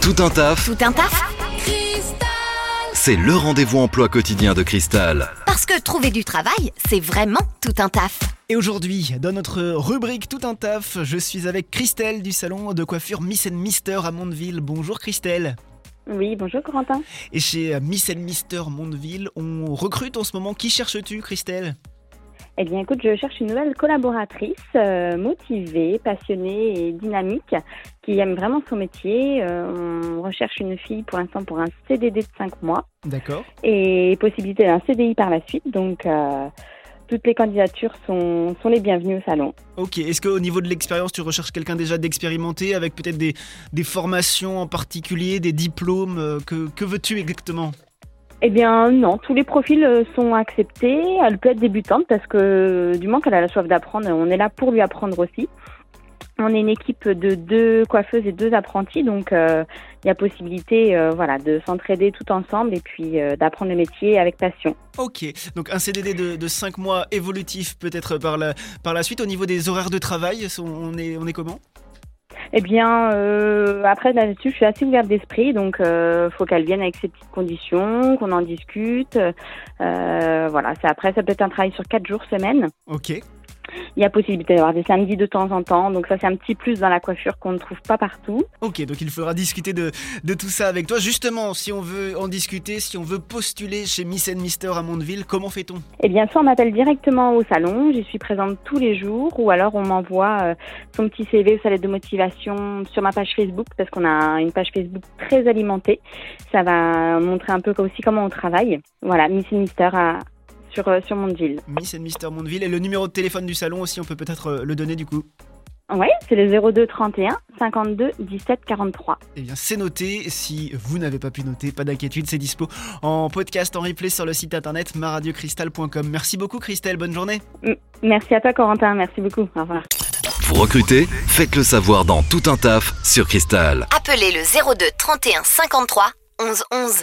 Tout un taf, Tout un taf c'est le rendez-vous emploi quotidien de Cristal. Parce que trouver du travail, c'est vraiment tout un taf. Et aujourd'hui, dans notre rubrique Tout un taf, je suis avec Christelle du salon de coiffure Miss Mister à Mondeville. Bonjour Christelle. Oui, bonjour Corentin. Et chez Miss Mister Mondeville, on recrute en ce moment. Qui cherches-tu Christelle? Eh bien, écoute, je cherche une nouvelle collaboratrice euh, motivée, passionnée et dynamique qui aime vraiment son métier. Euh, on recherche une fille pour l'instant pour un CDD de 5 mois D'accord. et possibilité d'un CDI par la suite. Donc, euh, toutes les candidatures sont, sont les bienvenues au salon. Ok, est-ce qu'au niveau de l'expérience, tu recherches quelqu'un déjà d'expérimenté avec peut-être des, des formations en particulier, des diplômes Que, que veux-tu exactement? Eh bien, non, tous les profils euh, sont acceptés. Elle peut être débutante parce que du moment qu'elle a la soif d'apprendre, on est là pour lui apprendre aussi. On est une équipe de deux coiffeuses et deux apprentis, donc euh, il y a possibilité euh, voilà, de s'entraider tout ensemble et puis euh, d'apprendre le métier avec passion. Ok, donc un CDD de, de 5 mois évolutif peut-être par la, par la suite. Au niveau des horaires de travail, on est comment? Eh bien, euh, après là-dessus, je suis assez ouverte d'esprit, donc euh, faut qu'elle vienne avec ses petites conditions, qu'on en discute. Euh, voilà, c'est après, ça peut être un travail sur quatre jours semaine. Ok. Il y a possibilité d'avoir des samedis de temps en temps, donc ça c'est un petit plus dans la coiffure qu'on ne trouve pas partout. Ok, donc il faudra discuter de, de tout ça avec toi. Justement, si on veut en discuter, si on veut postuler chez Miss Mister à Mondeville, comment fait-on? Eh bien, soit on m'appelle directement au salon, j'y suis présente tous les jours, ou alors on m'envoie euh, son petit CV ou sa lettre de motivation sur ma page Facebook, parce qu'on a une page Facebook très alimentée. Ça va montrer un peu aussi comment on travaille. Voilà, Miss Mister à- sur, euh, sur Mondeville. Miss Mister Mondeville et le numéro de téléphone du salon aussi, on peut peut-être euh, le donner du coup. Oui, c'est le 02 31 52 17 43. Eh bien, c'est noté. Si vous n'avez pas pu noter, pas d'inquiétude, c'est dispo en podcast, en replay sur le site internet maradiocristal.com. Merci beaucoup, Christelle. Bonne journée. Merci à toi, Corentin. Merci beaucoup. Au revoir. Vous recrutez Faites le savoir dans Tout un taf sur Cristal. Appelez le 02 31 53 11 11.